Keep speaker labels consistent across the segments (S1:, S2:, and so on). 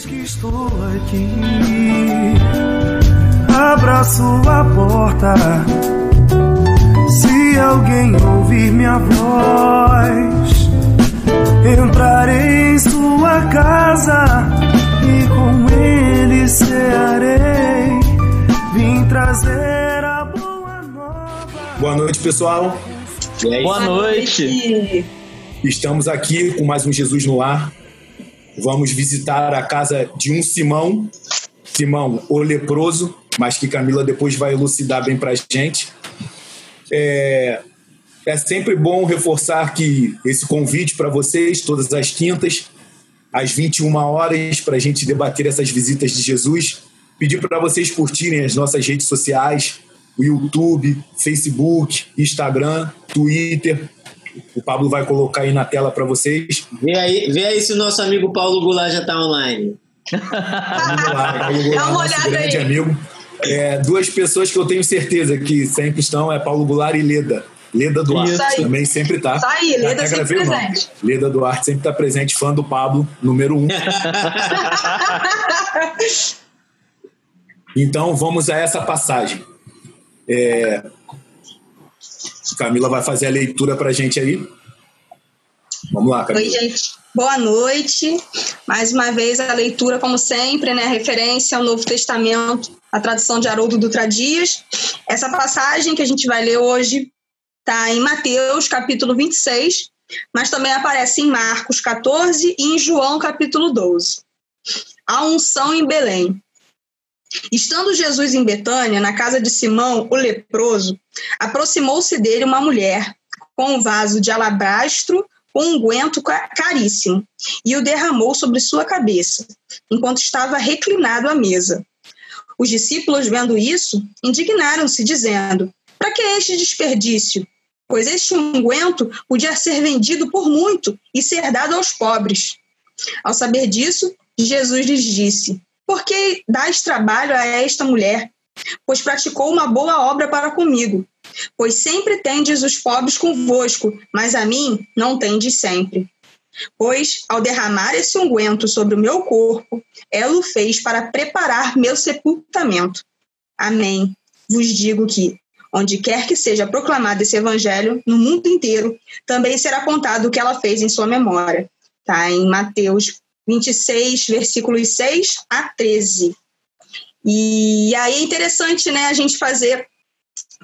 S1: vez que estou aqui, abra sua porta. Se alguém ouvir minha voz, entrarei em sua casa e com ele cearei. Vim trazer a boa nova.
S2: Boa noite, pessoal.
S3: Boa noite.
S2: Estamos aqui com mais um Jesus no Ar. Vamos visitar a casa de um Simão, Simão, o leproso, mas que Camila depois vai elucidar bem para gente. É, é sempre bom reforçar que esse convite para vocês, todas as quintas, às 21 horas, para a gente debater essas visitas de Jesus. Pedir para vocês curtirem as nossas redes sociais, o YouTube, Facebook, Instagram, Twitter. O Pablo vai colocar aí na tela para vocês.
S3: Vê aí, vê aí se o nosso amigo Paulo Goulart já está online.
S2: Vamos lá, Paulo Goulart,
S4: Dá uma
S2: nosso
S4: olhada
S2: grande
S4: aí.
S2: amigo. É, duas pessoas que eu tenho certeza que sempre estão é Paulo Goulart e Leda. Leda Duarte
S4: Isso
S2: também sempre tá.
S4: Isso aí,
S2: Já
S4: Leda sempre presente.
S2: Leda Duarte sempre está presente, fã do Pablo, número um. Então vamos a essa passagem. É, Camila vai fazer a leitura para a gente aí. Vamos lá, Camila.
S4: Oi, gente. Boa noite. Mais uma vez a leitura, como sempre, né? Referência ao Novo Testamento, a tradução de Haroldo Dutra Dias. Essa passagem que a gente vai ler hoje está em Mateus, capítulo 26, mas também aparece em Marcos 14 e em João, capítulo 12. A unção em Belém. Estando Jesus em Betânia, na casa de Simão, o leproso, aproximou-se dele uma mulher com um vaso de alabastro com um unguento ca- caríssimo e o derramou sobre sua cabeça, enquanto estava reclinado à mesa. Os discípulos, vendo isso, indignaram-se, dizendo: Para que este desperdício? Pois este unguento podia ser vendido por muito e ser dado aos pobres. Ao saber disso, Jesus lhes disse: Por que dais trabalho a esta mulher? Pois praticou uma boa obra para comigo. Pois sempre tendes os pobres convosco, mas a mim não tendes sempre. Pois, ao derramar esse unguento sobre o meu corpo, ela o fez para preparar meu sepultamento. Amém. Vos digo que, onde quer que seja proclamado esse evangelho, no mundo inteiro, também será contado o que ela fez em sua memória. Está em Mateus 26, versículos 6 a 13. E aí é interessante né, a gente fazer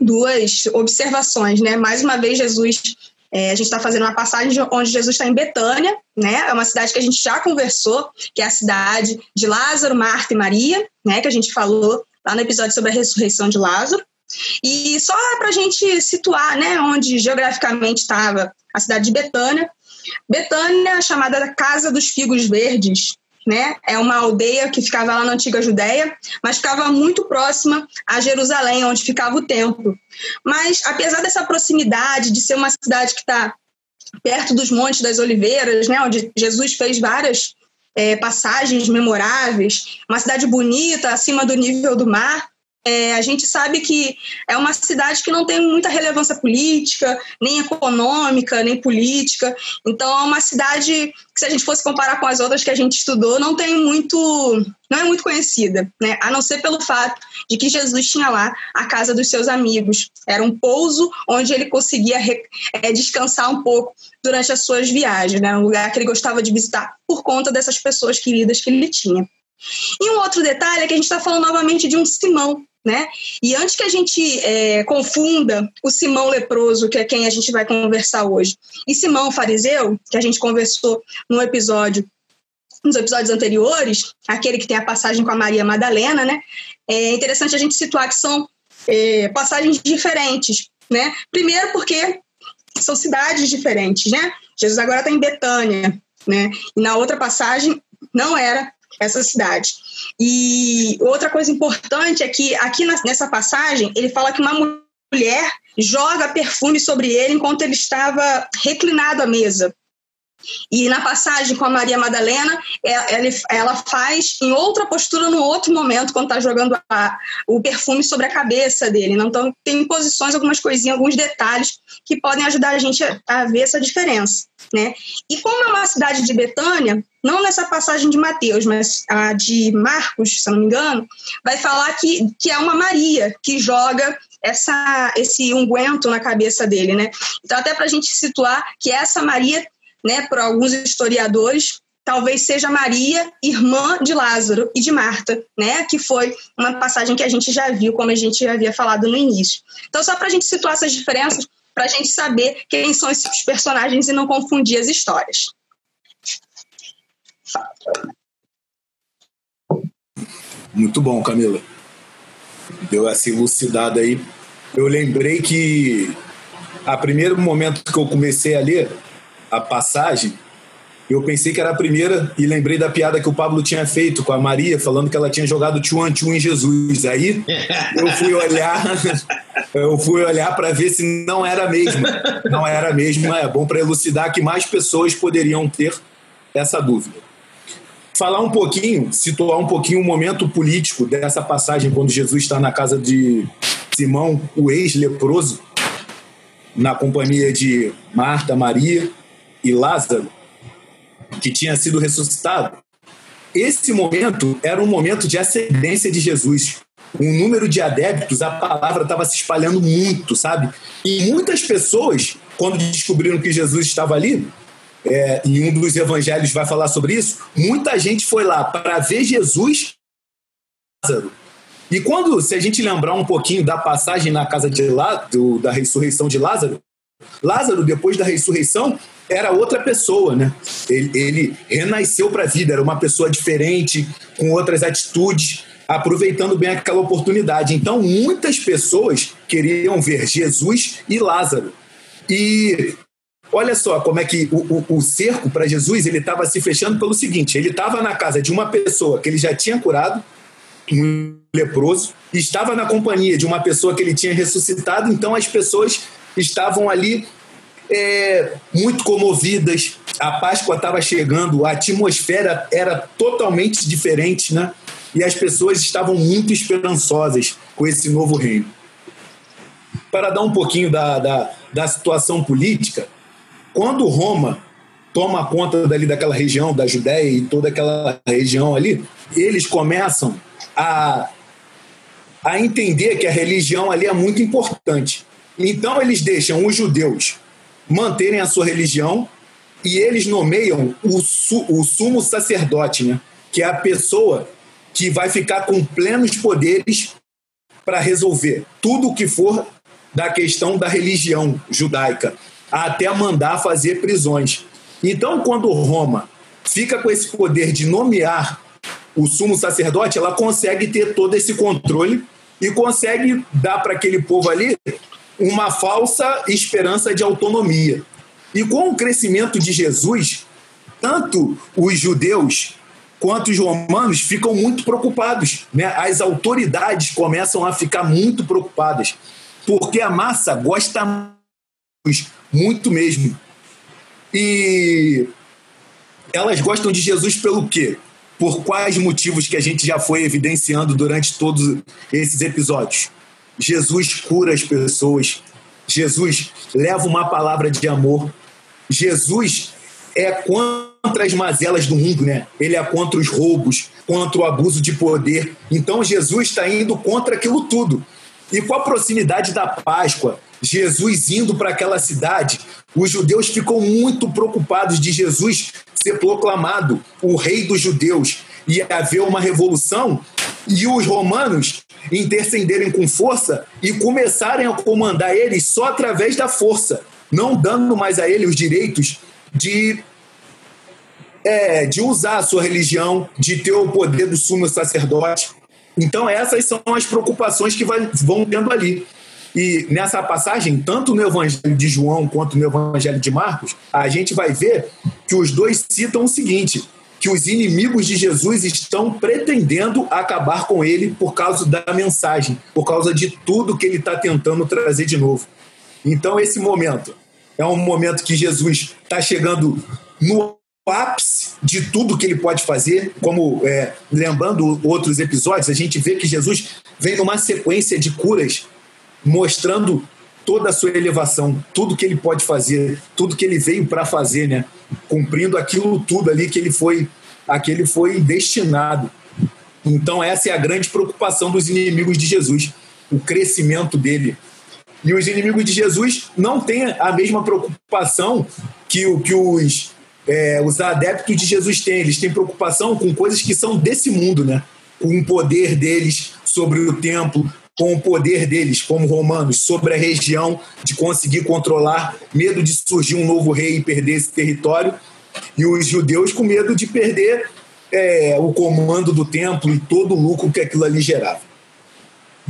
S4: duas observações, né? Mais uma vez, Jesus, é, a gente está fazendo uma passagem de onde Jesus está em Betânia, né? É uma cidade que a gente já conversou, que é a cidade de Lázaro, Marta e Maria, né? Que a gente falou lá no episódio sobre a ressurreição de Lázaro. E só para a gente situar, né? Onde geograficamente estava a cidade de Betânia. Betânia, chamada Casa dos Figos Verdes, né? É uma aldeia que ficava lá na antiga Judéia, mas ficava muito próxima a Jerusalém, onde ficava o templo. Mas apesar dessa proximidade, de ser uma cidade que está perto dos Montes das Oliveiras, né? Onde Jesus fez várias eh, passagens memoráveis, uma cidade bonita, acima do nível do mar. É, a gente sabe que é uma cidade que não tem muita relevância política, nem econômica, nem política. Então, é uma cidade que, se a gente fosse comparar com as outras que a gente estudou, não tem muito, não é muito conhecida, né? A não ser pelo fato de que Jesus tinha lá a casa dos seus amigos. Era um pouso onde ele conseguia re- é, descansar um pouco durante as suas viagens, né? Um lugar que ele gostava de visitar por conta dessas pessoas queridas que ele tinha. E um outro detalhe é que a gente está falando novamente de um Simão, né? E antes que a gente é, confunda o Simão leproso, que é quem a gente vai conversar hoje, e Simão fariseu, que a gente conversou no episódio, nos episódios anteriores, aquele que tem a passagem com a Maria Madalena, né? É interessante a gente situar que são é, passagens diferentes, né? Primeiro porque são cidades diferentes, né? Jesus agora está em Betânia, né? E na outra passagem não era essa cidade. E outra coisa importante é que aqui nessa passagem ele fala que uma mulher joga perfume sobre ele enquanto ele estava reclinado à mesa. E na passagem com a Maria Madalena, ela, ela faz em outra postura, no outro momento, quando está jogando a, o perfume sobre a cabeça dele. Então, tem posições, algumas coisinhas, alguns detalhes que podem ajudar a gente a, a ver essa diferença. Né? E como é uma cidade de Betânia, não nessa passagem de Mateus, mas a de Marcos, se não me engano, vai falar que, que é uma Maria que joga essa, esse unguento na cabeça dele, né? Então, até para a gente situar que essa Maria, né, por alguns historiadores, talvez seja Maria, irmã de Lázaro e de Marta, né? Que foi uma passagem que a gente já viu, como a gente já havia falado no início. Então, só para a gente situar essas diferenças, para a gente saber quem são esses personagens e não confundir as histórias.
S2: Muito bom, Camila. Deu essa elucidada aí. Eu lembrei que a primeiro momento que eu comecei a ler a passagem, eu pensei que era a primeira e lembrei da piada que o Pablo tinha feito com a Maria, falando que ela tinha jogado tchuan tchum em Jesus. Aí eu fui olhar, eu fui olhar para ver se não era a mesma. Não era a mesma. É bom para elucidar que mais pessoas poderiam ter essa dúvida. Falar um pouquinho, situar um pouquinho o momento político dessa passagem quando Jesus está na casa de Simão, o ex-leproso, na companhia de Marta, Maria e Lázaro que tinha sido ressuscitado. Esse momento era um momento de ascendência de Jesus. Um número de adeptos, a palavra estava se espalhando muito, sabe? E muitas pessoas, quando descobriram que Jesus estava ali, é, em um dos evangelhos vai falar sobre isso, muita gente foi lá para ver Jesus Lázaro. E quando, se a gente lembrar um pouquinho da passagem na casa de Lá, do, da ressurreição de Lázaro, Lázaro, depois da ressurreição, era outra pessoa, né? Ele, ele renasceu para a vida, era uma pessoa diferente, com outras atitudes, aproveitando bem aquela oportunidade. Então, muitas pessoas queriam ver Jesus e Lázaro. E olha só como é que o, o, o cerco para Jesus ele estava se fechando pelo seguinte: ele estava na casa de uma pessoa que ele já tinha curado, um leproso, estava na companhia de uma pessoa que ele tinha ressuscitado, então as pessoas estavam ali é, muito comovidas. A Páscoa estava chegando, a atmosfera era totalmente diferente, né? E as pessoas estavam muito esperançosas com esse novo reino. Para dar um pouquinho da, da, da situação política, quando Roma toma conta dali daquela região, da Judéia e toda aquela região ali, eles começam a, a entender que a religião ali é muito importante. Então eles deixam os judeus manterem a sua religião e eles nomeiam o, su, o sumo sacerdote, né? que é a pessoa que vai ficar com plenos poderes para resolver tudo o que for da questão da religião judaica, até mandar fazer prisões. Então, quando Roma fica com esse poder de nomear o sumo sacerdote, ela consegue ter todo esse controle e consegue dar para aquele povo ali uma falsa esperança de autonomia. E com o crescimento de Jesus, tanto os judeus quanto os romanos ficam muito preocupados. Né? As autoridades começam a ficar muito preocupadas, porque a massa gosta muito mesmo. E elas gostam de Jesus pelo quê? Por quais motivos que a gente já foi evidenciando durante todos esses episódios? Jesus cura as pessoas. Jesus leva uma palavra de amor. Jesus é contra as mazelas do mundo, né? Ele é contra os roubos, contra o abuso de poder. Então Jesus está indo contra aquilo tudo. E com a proximidade da Páscoa, Jesus indo para aquela cidade, os judeus ficam muito preocupados de Jesus ser proclamado o rei dos judeus e haver uma revolução e os romanos intercenderem com força e começarem a comandar eles só através da força, não dando mais a ele os direitos de é, de usar a sua religião, de ter o poder do sumo sacerdote. Então essas são as preocupações que vai, vão tendo ali. E nessa passagem, tanto no Evangelho de João quanto no Evangelho de Marcos, a gente vai ver que os dois citam o seguinte: que os inimigos de Jesus estão pretendendo acabar com ele por causa da mensagem, por causa de tudo que ele está tentando trazer de novo. Então, esse momento é um momento que Jesus está chegando no ápice de tudo que ele pode fazer, como é, lembrando outros episódios, a gente vê que Jesus vem numa sequência de curas mostrando toda a sua elevação, tudo que ele pode fazer, tudo que ele veio para fazer, né? Cumprindo aquilo tudo ali que ele foi, a que ele foi destinado. Então essa é a grande preocupação dos inimigos de Jesus, o crescimento dele. E os inimigos de Jesus não têm a mesma preocupação que, o, que os, é, os adeptos de Jesus têm. Eles têm preocupação com coisas que são desse mundo, né? Com o poder deles sobre o templo, com o poder deles, como romanos, sobre a região, de conseguir controlar, medo de surgir um novo rei e perder esse território, e os judeus com medo de perder é, o comando do templo e todo o lucro que aquilo ali gerava.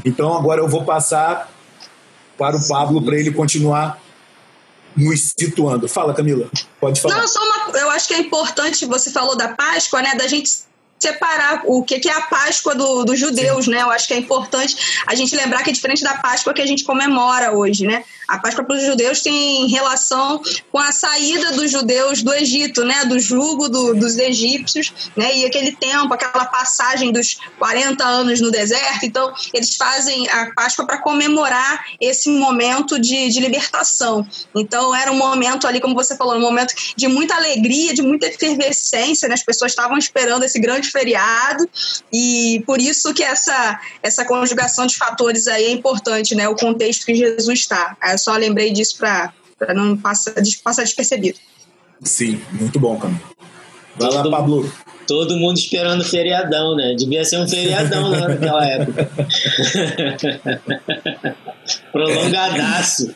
S2: Então agora eu vou passar para o Pablo para ele continuar nos situando. Fala, Camila, pode falar.
S4: Não, só uma, eu acho que é importante, você falou da Páscoa, né, da gente separar o que é a Páscoa do, dos judeus, Sim. né? Eu acho que é importante a gente lembrar que é diferente da Páscoa que a gente comemora hoje, né? A Páscoa para os judeus tem relação com a saída dos judeus do Egito, né? Do jugo do, dos egípcios, né? E aquele tempo, aquela passagem dos 40 anos no deserto. Então, eles fazem a Páscoa para comemorar esse momento de, de libertação. Então, era um momento ali, como você falou, um momento de muita alegria, de muita efervescência, né? As pessoas estavam esperando esse grande feriado e por isso que essa, essa conjugação de fatores aí é importante, né? O contexto que Jesus está. Eu só lembrei disso para não passar, passar despercebido.
S2: Sim, muito bom, Camilo. Vai lá, Pablo.
S3: Todo mundo esperando feriadão, né? Devia ser um feriadão lá naquela época. Prolongadaço.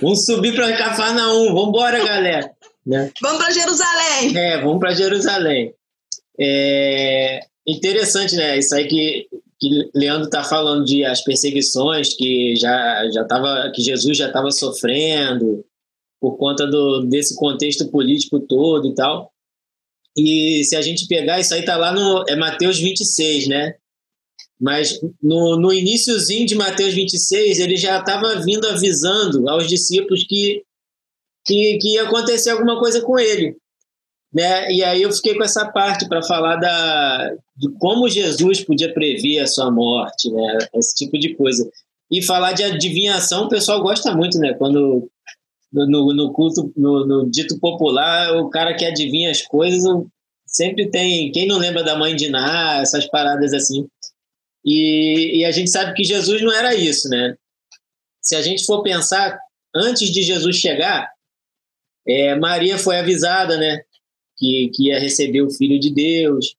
S3: Vamos subir para Cafarnaum. Vambora, galera. Né?
S4: Vamos para Jerusalém.
S3: É, vamos para Jerusalém. É interessante, né? Isso aí que, que Leandro está falando de as perseguições que já já tava, que Jesus já estava sofrendo por conta do, desse contexto político todo e tal. E se a gente pegar, isso aí tá lá no é Mateus 26, né? Mas no, no iníciozinho de Mateus 26, ele já estava vindo avisando aos discípulos que, que, que ia acontecer alguma coisa com ele. Né? E aí eu fiquei com essa parte para falar da, de como Jesus podia prever a sua morte, né? esse tipo de coisa. E falar de adivinhação, o pessoal gosta muito, né? Quando no, no culto, no, no, dito popular, o cara que adivinha as coisas sempre tem. Quem não lembra da mãe de Ná, essas paradas assim. E, e a gente sabe que Jesus não era isso, né? Se a gente for pensar, antes de Jesus chegar, é, Maria foi avisada, né? Que, que ia receber o Filho de Deus.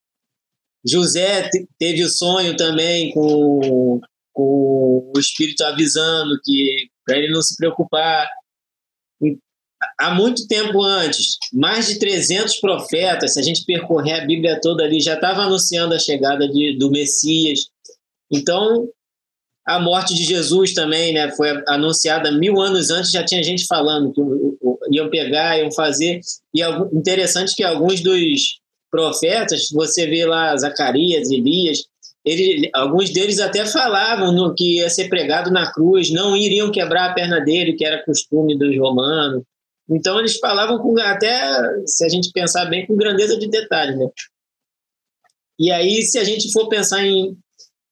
S3: José teve o sonho também com, com o Espírito avisando que para ele não se preocupar. Há muito tempo antes, mais de 300 profetas, se a gente percorrer a Bíblia toda ali, já estava anunciando a chegada de, do Messias. Então, a morte de Jesus também né, foi anunciada mil anos antes, já tinha gente falando que iam pegar, iam fazer. E interessante que alguns dos profetas, você vê lá Zacarias, Elias, ele, alguns deles até falavam no que ia ser pregado na cruz, não iriam quebrar a perna dele, que era costume dos romanos. Então eles falavam com até, se a gente pensar bem, com grandeza de detalhe, né? E aí, se a gente for pensar em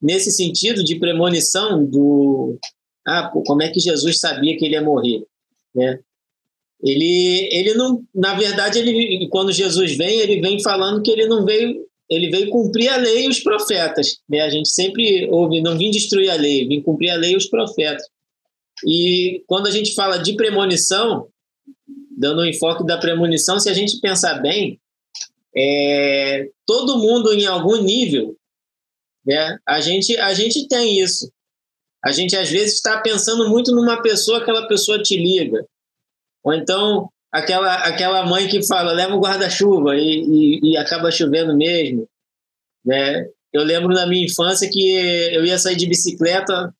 S3: nesse sentido de premonição do ah, como é que Jesus sabia que ele ia morrer, né? Ele, ele não, na verdade, ele, quando Jesus vem, ele vem falando que ele não veio, ele veio cumprir a lei e os profetas. Né? A gente sempre ouve, não vim destruir a lei, vim cumprir a lei e os profetas. E quando a gente fala de premonição, dando o um enfoque da premonição, se a gente pensar bem, é, todo mundo em algum nível, né? A gente, a gente tem isso. A gente às vezes está pensando muito numa pessoa, aquela pessoa te liga. Ou então aquela, aquela mãe que fala, leva o guarda-chuva e, e, e, acaba chovendo mesmo. Né? Eu lembro na minha infância que eu ia sair de bicicleta,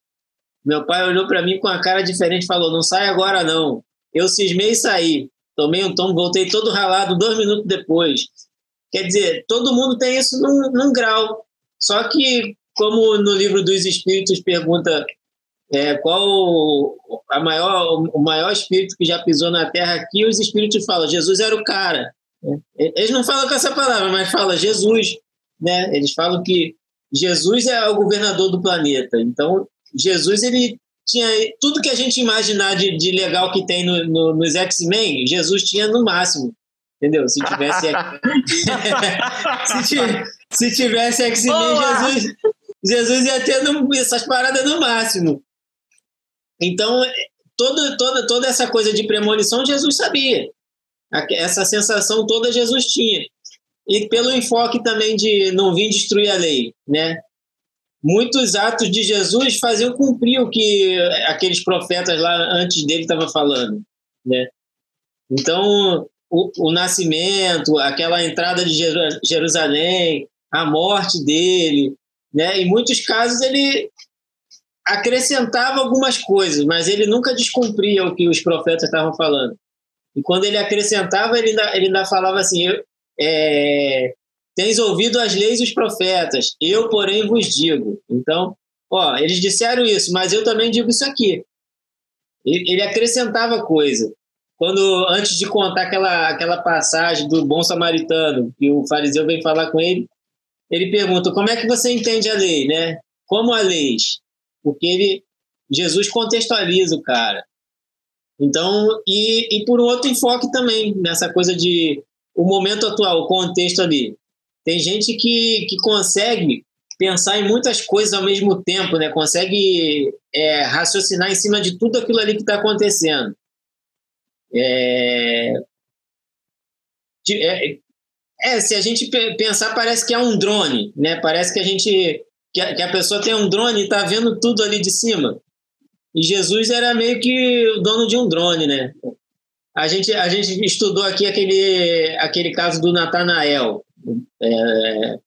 S3: meu pai olhou para mim com a cara diferente e falou, não sai agora não. Eu cismei e saí. Tomei um tombo, voltei todo ralado dois minutos depois. Quer dizer, todo mundo tem isso num, num grau. Só que, como no livro dos Espíritos pergunta é, qual a maior, o maior espírito que já pisou na Terra aqui, os espíritos falam, Jesus era o cara. Eles não falam com essa palavra, mas fala Jesus, né? Eles falam que Jesus é o governador do planeta. Então, Jesus ele tinha tudo que a gente imaginar de, de legal que tem no, no, nos X-Men, Jesus tinha no máximo. Entendeu? Se tivesse. se, se tivesse X-Men, Jesus, Jesus ia ter essas paradas no máximo. Então, toda, toda, toda essa coisa de premonição, Jesus sabia. Essa sensação toda Jesus tinha. E pelo enfoque também de não vir destruir a lei, né? Muitos atos de Jesus faziam cumprir o que aqueles profetas lá antes dele estavam falando, né? Então, o, o nascimento, aquela entrada de Jerusalém, a morte dele, né? Em muitos casos ele acrescentava algumas coisas, mas ele nunca descumpria o que os profetas estavam falando. E quando ele acrescentava, ele ainda, ele ainda falava assim: é, Tens ouvido as leis dos profetas, eu, porém, vos digo. Então, ó, eles disseram isso, mas eu também digo isso aqui. Ele, ele acrescentava coisa. Quando, antes de contar aquela, aquela passagem do bom samaritano, que o fariseu vem falar com ele, ele pergunta: como é que você entende a lei, né? Como a lei? Porque ele, Jesus contextualiza o cara. Então, e, e por outro enfoque também, nessa coisa de o momento atual, o contexto ali. Tem gente que, que consegue pensar em muitas coisas ao mesmo tempo, né? Consegue é, raciocinar em cima de tudo aquilo ali que está acontecendo. É, é, é, se a gente pensar, parece que é um drone, né? Parece que a gente que a, que a pessoa tem um drone e está vendo tudo ali de cima. E Jesus era meio que o dono de um drone, né? A gente, a gente estudou aqui aquele, aquele caso do Natanael. É,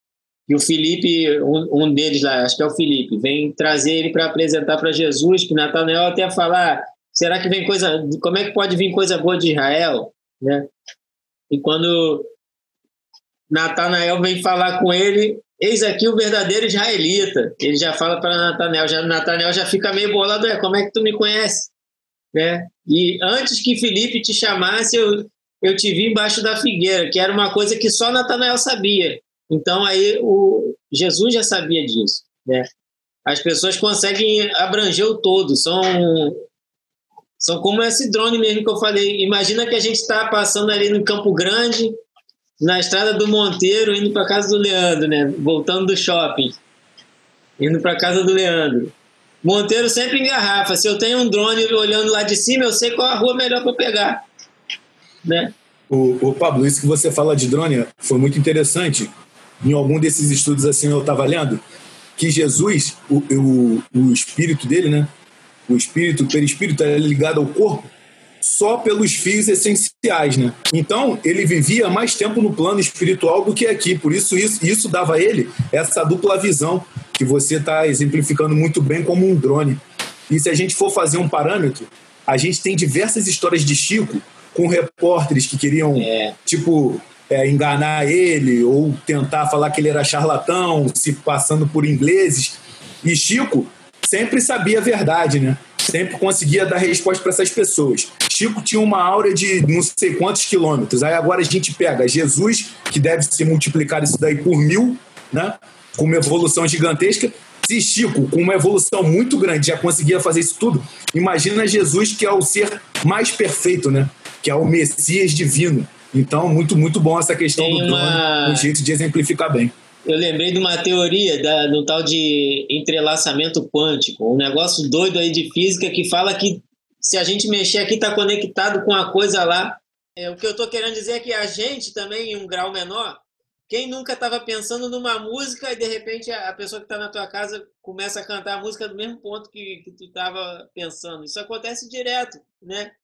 S3: e o Felipe, um, um, deles lá, acho que é o Felipe, vem trazer ele para apresentar para Jesus, que Natanael até falar, será que vem coisa, como é que pode vir coisa boa de Israel, né? E quando Natanael vem falar com ele, eis aqui o verdadeiro israelita. Ele já fala para Natanael, já Natanael já fica meio bolado, é, como é que tu me conhece? Né? E antes que Felipe te chamasse, eu, eu te vi embaixo da figueira, que era uma coisa que só Natanael sabia. Então aí o Jesus já sabia disso, né? As pessoas conseguem abranger o todo, são são como esse drone mesmo que eu falei. Imagina que a gente está passando ali no Campo Grande, na estrada do Monteiro, indo para casa do Leandro, né? Voltando do shopping, indo para casa do Leandro. Monteiro sempre engarrafa. Se eu tenho um drone olhando lá de cima, eu sei qual a rua melhor para pegar. Né?
S2: O, o, Pablo, isso que você fala de drone foi muito interessante. Em algum desses estudos assim eu estava lendo que Jesus, o, o, o espírito dele, né? O espírito, o perispírito é ligado ao corpo só pelos fios essenciais, né? Então, ele vivia mais tempo no plano espiritual do que aqui. Por isso, isso, isso dava a ele essa dupla visão que você está exemplificando muito bem como um drone. E se a gente for fazer um parâmetro, a gente tem diversas histórias de Chico com repórteres que queriam, é. tipo, é, enganar ele ou tentar falar que ele era charlatão, se passando por ingleses. E Chico sempre sabia a verdade, né? Sempre conseguia dar resposta para essas pessoas. Chico tinha uma aura de não sei quantos quilômetros. Aí agora a gente pega Jesus, que deve se multiplicar isso daí por mil, né? com uma evolução gigantesca. Se Chico, com uma evolução muito grande, já conseguia fazer isso tudo, imagina Jesus, que é o ser mais perfeito, né? Que é o Messias divino. Então, muito, muito bom essa questão Tem do drone, um jeito de exemplificar bem.
S3: Eu lembrei de uma teoria da, do tal de entrelaçamento quântico, um negócio doido aí de física que fala que se a gente mexer aqui está conectado com a coisa lá. É, o que eu estou querendo dizer é que a gente também, em um grau menor, quem nunca estava pensando numa música e de repente a pessoa que está na tua casa começa a cantar a música do mesmo ponto que, que tu estava pensando? Isso acontece direto, né?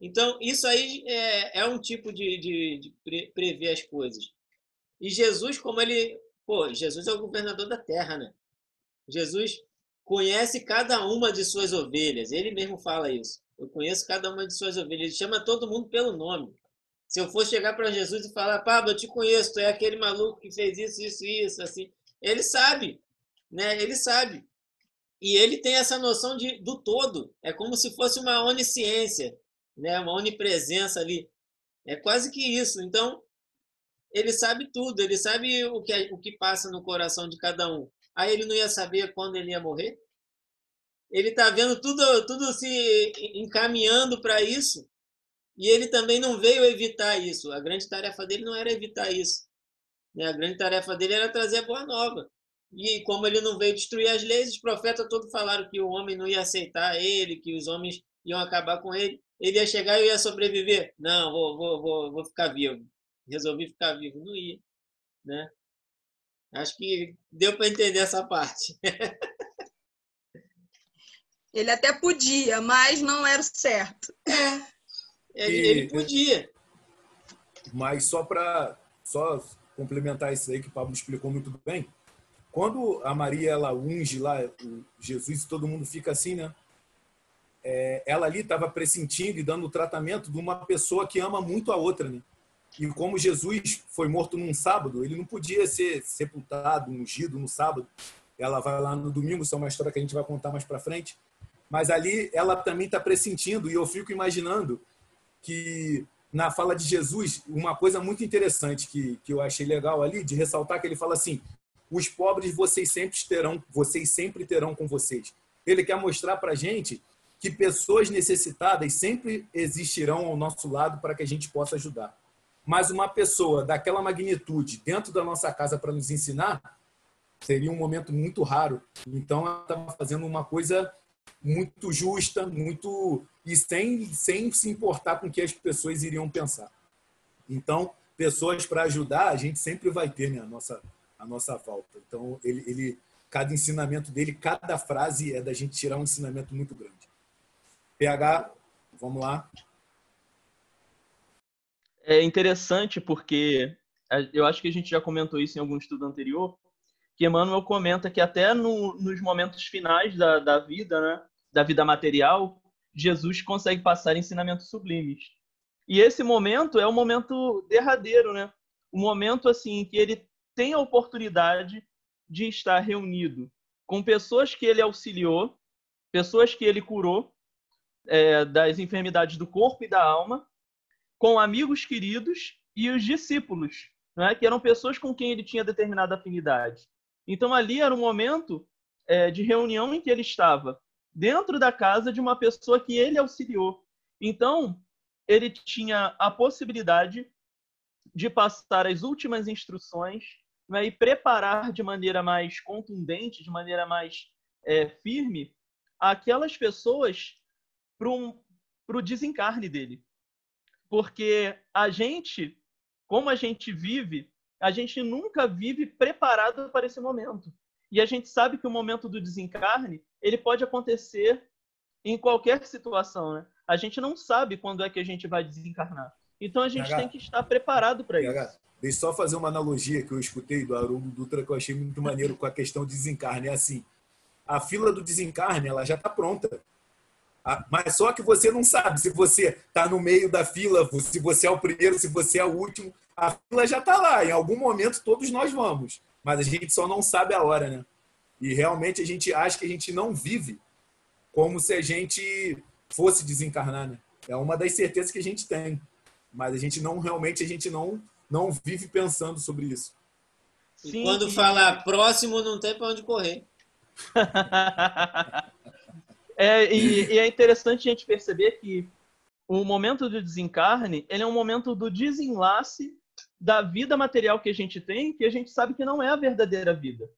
S3: Então, isso aí é, é um tipo de, de, de pre, prever as coisas. E Jesus, como ele. Pô, Jesus é o governador da terra, né? Jesus conhece cada uma de suas ovelhas. Ele mesmo fala isso. Eu conheço cada uma de suas ovelhas. Ele chama todo mundo pelo nome. Se eu for chegar para Jesus e falar, Pablo, eu te conheço, tu é aquele maluco que fez isso, isso, isso, assim. Ele sabe, né? Ele sabe. E ele tem essa noção de, do todo. É como se fosse uma onisciência, né? uma onipresença ali. É quase que isso. Então, ele sabe tudo, ele sabe o que, o que passa no coração de cada um. Aí ele não ia saber quando ele ia morrer? Ele está vendo tudo, tudo se encaminhando para isso. E ele também não veio evitar isso. A grande tarefa dele não era evitar isso. Né? A grande tarefa dele era trazer a boa nova. E como ele não veio destruir as leis, os profetas todos falaram que o homem não ia aceitar ele, que os homens iam acabar com ele. Ele ia chegar e ia sobreviver. Não, vou, vou, vou, vou ficar vivo. Resolvi ficar vivo. Não ia. Né? Acho que deu para entender essa parte.
S4: ele até podia, mas não era o certo.
S3: É, ele, e... ele podia.
S2: Mas só para só complementar isso aí que o Pablo explicou muito bem, quando a Maria ela unge lá o Jesus e todo mundo fica assim, né? É, ela ali estava pressentindo e dando tratamento de uma pessoa que ama muito a outra, né? E como Jesus foi morto num sábado, ele não podia ser sepultado, ungido no sábado. Ela vai lá no domingo, isso é uma história que a gente vai contar mais para frente. Mas ali ela também está pressentindo e eu fico imaginando que na fala de Jesus, uma coisa muito interessante que, que eu achei legal ali, de ressaltar que ele fala assim: os pobres vocês sempre terão, vocês sempre terão com vocês. Ele quer mostrar para a gente que pessoas necessitadas sempre existirão ao nosso lado para que a gente possa ajudar. Mas uma pessoa daquela magnitude dentro da nossa casa para nos ensinar seria um momento muito raro. Então ela estava fazendo uma coisa muito justa, muito e sem, sem se importar com o que as pessoas iriam pensar. Então, pessoas para ajudar, a gente sempre vai ter né, a, nossa, a nossa volta. Então, ele, ele, cada ensinamento dele, cada frase é da gente tirar um ensinamento muito grande. PH, vamos lá.
S5: É interessante porque eu acho que a gente já comentou isso em algum estudo anterior, que Emmanuel comenta que até no, nos momentos finais da, da vida, né, da vida material, Jesus consegue passar ensinamentos sublimes. E esse momento é o momento derradeiro, né? O momento assim que ele tem a oportunidade de estar reunido com pessoas que ele auxiliou, pessoas que ele curou é, das enfermidades do corpo e da alma, com amigos queridos e os discípulos, né? que eram pessoas com quem ele tinha determinada afinidade. Então ali era um momento é, de reunião em que ele estava dentro da casa de uma pessoa que ele auxiliou. Então, ele tinha a possibilidade de passar as últimas instruções né, e preparar de maneira mais contundente, de maneira mais é, firme, aquelas pessoas para um, o desencarne dele. Porque a gente, como a gente vive, a gente nunca vive preparado para esse momento. E a gente sabe que o momento do desencarne ele pode acontecer em qualquer situação, né? A gente não sabe quando é que a gente vai desencarnar. Então a gente tem que estar preparado para isso.
S2: Deixa eu só fazer uma analogia que eu escutei do Haroldo Dutra que eu achei muito maneiro com a questão do desencarne. É assim, a fila do desencarne ela já está pronta. Mas só que você não sabe se você está no meio da fila, se você é o primeiro, se você é o último. A fila já está lá. Em algum momento todos nós vamos. Mas a gente só não sabe a hora, né? E realmente a gente acha que a gente não vive como se a gente fosse desencarnar, né? É uma das certezas que a gente tem, mas a gente não realmente a gente não não vive pensando sobre isso.
S3: Sim, quando falar próximo não tem para onde correr.
S5: é, e, e, é interessante a gente perceber que o momento do desencarne ele é um momento do desenlace da vida material que a gente tem, que a gente sabe que não é a verdadeira vida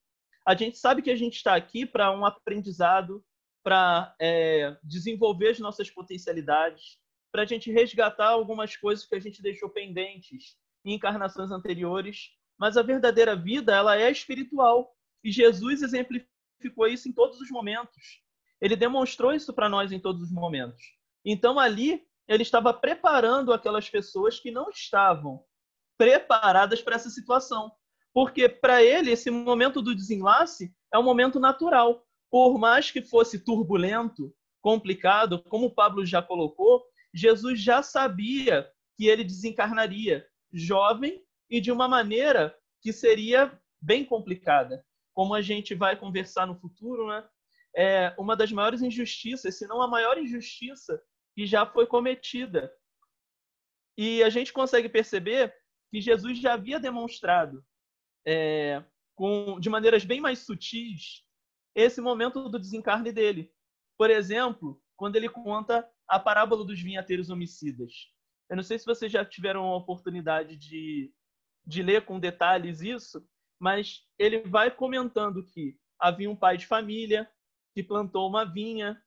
S5: a gente sabe que a gente está aqui para um aprendizado, para é, desenvolver as nossas potencialidades, para a gente resgatar algumas coisas que a gente deixou pendentes em encarnações anteriores. Mas a verdadeira vida, ela é espiritual. E Jesus exemplificou isso em todos os momentos. Ele demonstrou isso para nós em todos os momentos. Então, ali, ele estava preparando aquelas pessoas que não estavam preparadas para essa situação porque para ele esse momento do desenlace é um momento natural. Por mais que fosse turbulento, complicado, como o Pablo já colocou, Jesus já sabia que ele desencarnaria jovem e de uma maneira que seria bem complicada. Como a gente vai conversar no futuro, né? É uma das maiores injustiças, se não a maior injustiça que já foi cometida. E a gente consegue perceber que Jesus já havia demonstrado é, com, de maneiras bem mais sutis esse momento do desencarne dele. Por exemplo, quando ele conta a parábola dos vinhateiros homicidas. Eu não sei se vocês já tiveram a oportunidade de, de ler com detalhes isso, mas ele vai comentando que havia um pai de família que plantou uma vinha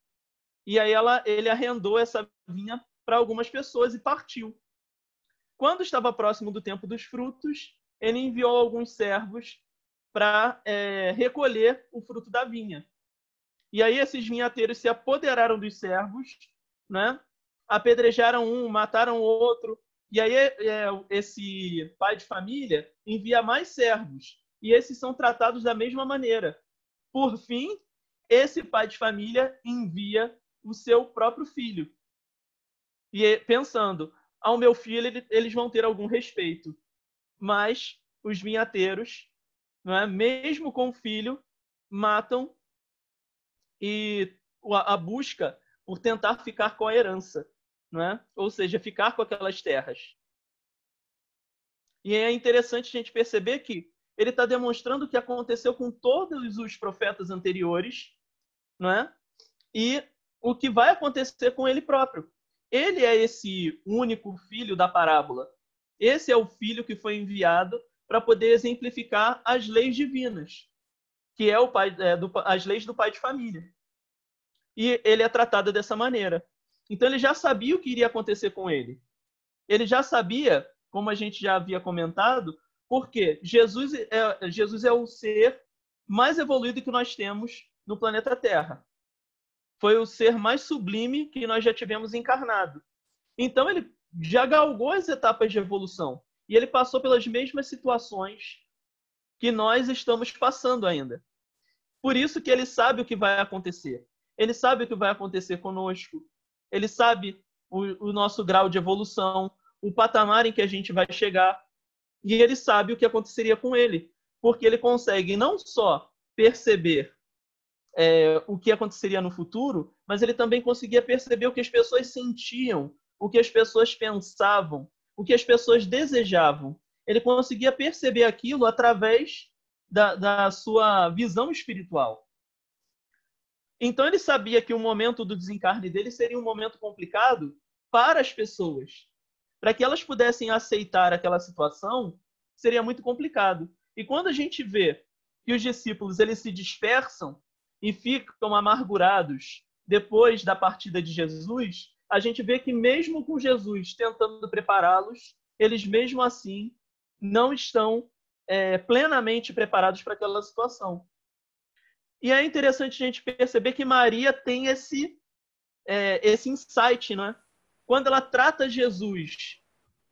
S5: e aí ela, ele arrendou essa vinha para algumas pessoas e partiu. Quando estava próximo do tempo dos frutos, ele enviou alguns servos para é, recolher o fruto da vinha. E aí esses vinhateiros se apoderaram dos servos, né? apedrejaram um, mataram outro. E aí é, esse pai de família envia mais servos. E esses são tratados da mesma maneira. Por fim, esse pai de família envia o seu próprio filho. E pensando, ao meu filho eles vão ter algum respeito. Mas os vinhateiros, não é? mesmo com o filho, matam e a busca por tentar ficar com a herança, não é? ou seja, ficar com aquelas terras. E é interessante a gente perceber que ele está demonstrando o que aconteceu com todos os profetas anteriores, não é? E o que vai acontecer com ele próprio. Ele é esse único filho da parábola. Esse é o filho que foi enviado para poder exemplificar as leis divinas, que é o pai, é, do, as leis do pai de família. E ele é tratado dessa maneira. Então ele já sabia o que iria acontecer com ele. Ele já sabia, como a gente já havia comentado, porque Jesus é, Jesus é o ser mais evoluído que nós temos no planeta Terra. Foi o ser mais sublime que nós já tivemos encarnado. Então ele já galgou as etapas de evolução. E ele passou pelas mesmas situações que nós estamos passando ainda. Por isso que ele sabe o que vai acontecer. Ele sabe o que vai acontecer conosco. Ele sabe o, o nosso grau de evolução, o patamar em que a gente vai chegar. E ele sabe o que aconteceria com ele. Porque ele consegue não só perceber é, o que aconteceria no futuro, mas ele também conseguia perceber o que as pessoas sentiam, o que as pessoas pensavam, o que as pessoas desejavam. Ele conseguia perceber aquilo através da, da sua visão espiritual. Então ele sabia que o momento do desencarne dele seria um momento complicado para as pessoas. Para que elas pudessem aceitar aquela situação, seria muito complicado. E quando a gente vê que os discípulos eles se dispersam e ficam amargurados depois da partida de Jesus, a gente vê que mesmo com Jesus tentando prepará-los, eles mesmo assim não estão é, plenamente preparados para aquela situação. E é interessante a gente perceber que Maria tem esse é, esse insight, né? Quando ela trata Jesus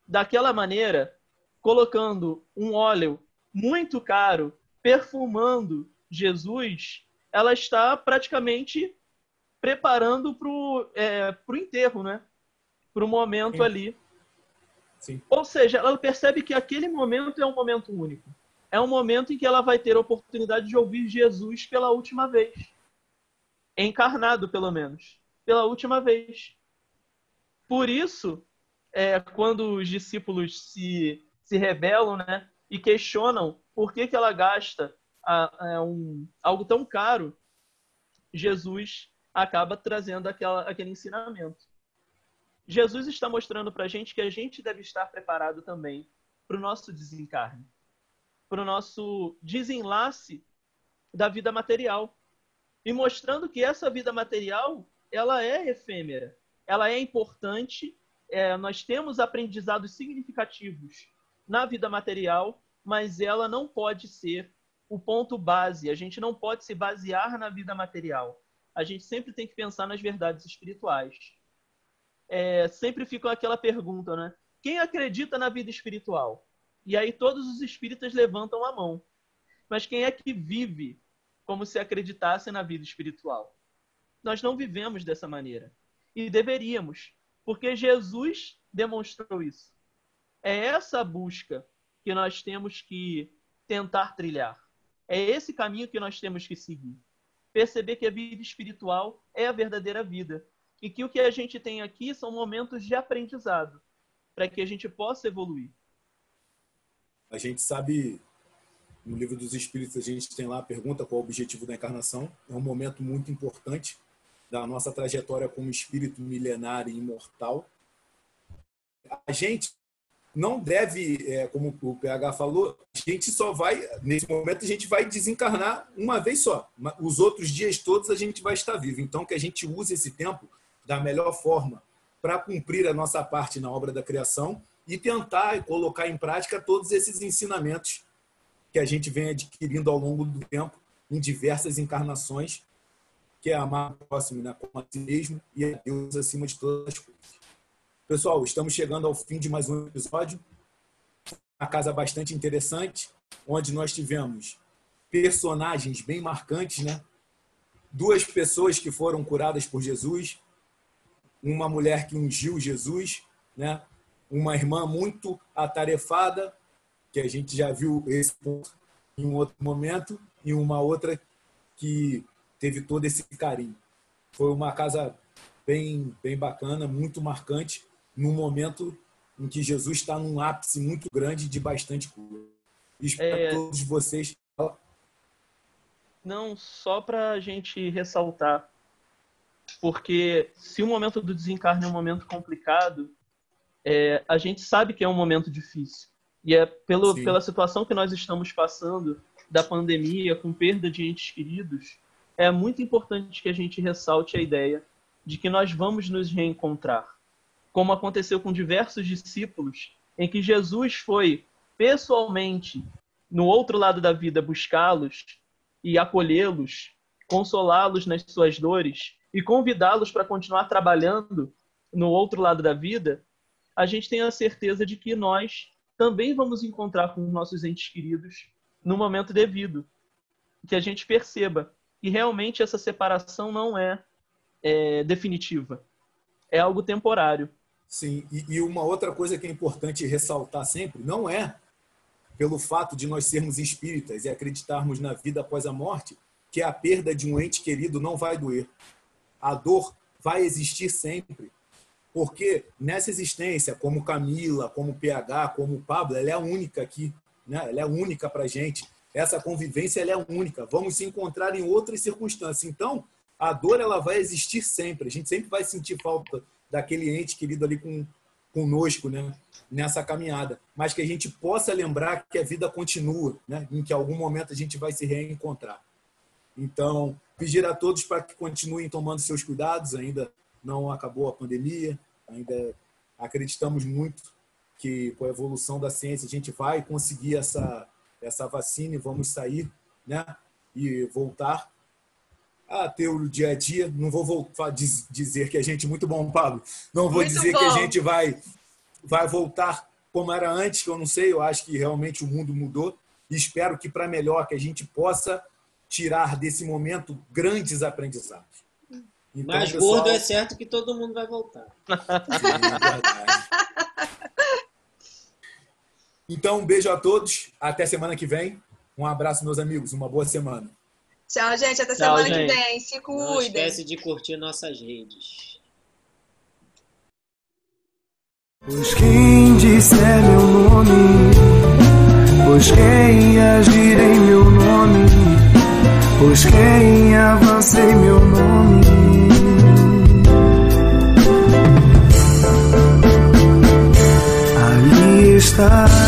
S5: daquela maneira, colocando um óleo muito caro, perfumando Jesus, ela está praticamente preparando para o é, pro enterro, né? Para o momento Sim. ali. Sim. Ou seja, ela percebe que aquele momento é um momento único. É um momento em que ela vai ter a oportunidade de ouvir Jesus pela última vez. Encarnado, pelo menos. Pela última vez. Por isso, é, quando os discípulos se, se rebelam né, e questionam por que, que ela gasta a, a um, algo tão caro, Jesus acaba trazendo aquela, aquele ensinamento. Jesus está mostrando para a gente que a gente deve estar preparado também para o nosso desencarne, para o nosso desenlace da vida material. E mostrando que essa vida material ela é efêmera, ela é importante, é, nós temos aprendizados significativos na vida material, mas ela não pode ser o ponto base. A gente não pode se basear na vida material a gente sempre tem que pensar nas verdades espirituais. É, sempre fica aquela pergunta, né? Quem acredita na vida espiritual? E aí todos os espíritas levantam a mão. Mas quem é que vive como se acreditasse na vida espiritual? Nós não vivemos dessa maneira. E deveríamos, porque Jesus demonstrou isso. É essa busca que nós temos que tentar trilhar. É esse caminho que nós temos que seguir perceber que a vida espiritual é a verdadeira vida e que o que a gente tem aqui são momentos de aprendizado para que a gente possa evoluir.
S2: a gente sabe, no livro dos Espíritos, a gente tem lá a pergunta qual é o objetivo da encarnação. É um momento muito importante da nossa trajetória como espírito milenário e imortal. A gente não deve, é, como o PH falou, a gente só vai, nesse momento, a gente vai desencarnar uma vez só. Os outros dias todos a gente vai estar vivo. Então, que a gente use esse tempo da melhor forma para cumprir a nossa parte na obra da criação e tentar colocar em prática todos esses ensinamentos que a gente vem adquirindo ao longo do tempo, em diversas encarnações, que é amar o próximo né, como a si mesmo e a Deus acima de todas as coisas. Pessoal, estamos chegando ao fim de mais um episódio. Uma casa bastante interessante, onde nós tivemos personagens bem marcantes, né? Duas pessoas que foram curadas por Jesus, uma mulher que ungiu Jesus, né? Uma irmã muito atarefada, que a gente já viu esse ponto em um outro momento, e uma outra que teve todo esse carinho. Foi uma casa bem, bem bacana, muito marcante num momento em que Jesus está num ápice muito grande de bastante cura. Espero é... todos vocês.
S5: Não, só para a gente ressaltar, porque se o momento do desencarne é um momento complicado, é, a gente sabe que é um momento difícil. E é pelo, pela situação que nós estamos passando, da pandemia, com perda de entes queridos, é muito importante que a gente ressalte a ideia de que nós vamos nos reencontrar como aconteceu com diversos discípulos, em que Jesus foi pessoalmente no outro lado da vida buscá-los e acolhê-los, consolá-los nas suas dores e convidá-los para continuar trabalhando no outro lado da vida, a gente tem a certeza de que nós também vamos encontrar com os nossos entes queridos no momento devido. Que a gente perceba que realmente essa separação não é, é definitiva, é algo temporário.
S2: Sim, e, e uma outra coisa que é importante ressaltar sempre, não é pelo fato de nós sermos espíritas e acreditarmos na vida após a morte, que a perda de um ente querido não vai doer. A dor vai existir sempre. Porque nessa existência, como Camila, como PH, como Pablo, ela é a única aqui, né? ela é única para gente. Essa convivência ela é única. Vamos se encontrar em outras circunstâncias. Então, a dor ela vai existir sempre. A gente sempre vai sentir falta daquele ente querido ali com, conosco, né? Nessa caminhada. Mas que a gente possa lembrar que a vida continua, né? Em que algum momento a gente vai se reencontrar. Então, pedir a todos para que continuem tomando seus cuidados. Ainda não acabou a pandemia, ainda acreditamos muito que com a evolução da ciência a gente vai conseguir essa essa vacina e vamos sair, né? E voltar a ter o dia a dia. Não vou voltar dizer que a gente muito bom, Pablo. Não vou muito dizer bom. que a gente vai vai voltar como era antes, que eu não sei. Eu acho que realmente o mundo mudou e espero que para melhor que a gente possa tirar desse momento grandes aprendizados.
S3: Então, Mas pessoal... gordo é certo que todo mundo vai voltar.
S2: então, um beijo a todos. Até semana que vem. Um abraço, meus amigos. Uma boa semana.
S4: Tchau, gente. Até Tchau, semana gente. que vem. Se cuidem. Não
S3: esquece de curtir nossas redes.
S1: Pois quem disser meu nome, pois quem agir em meu nome, pois quem avança em meu nome. Ali está.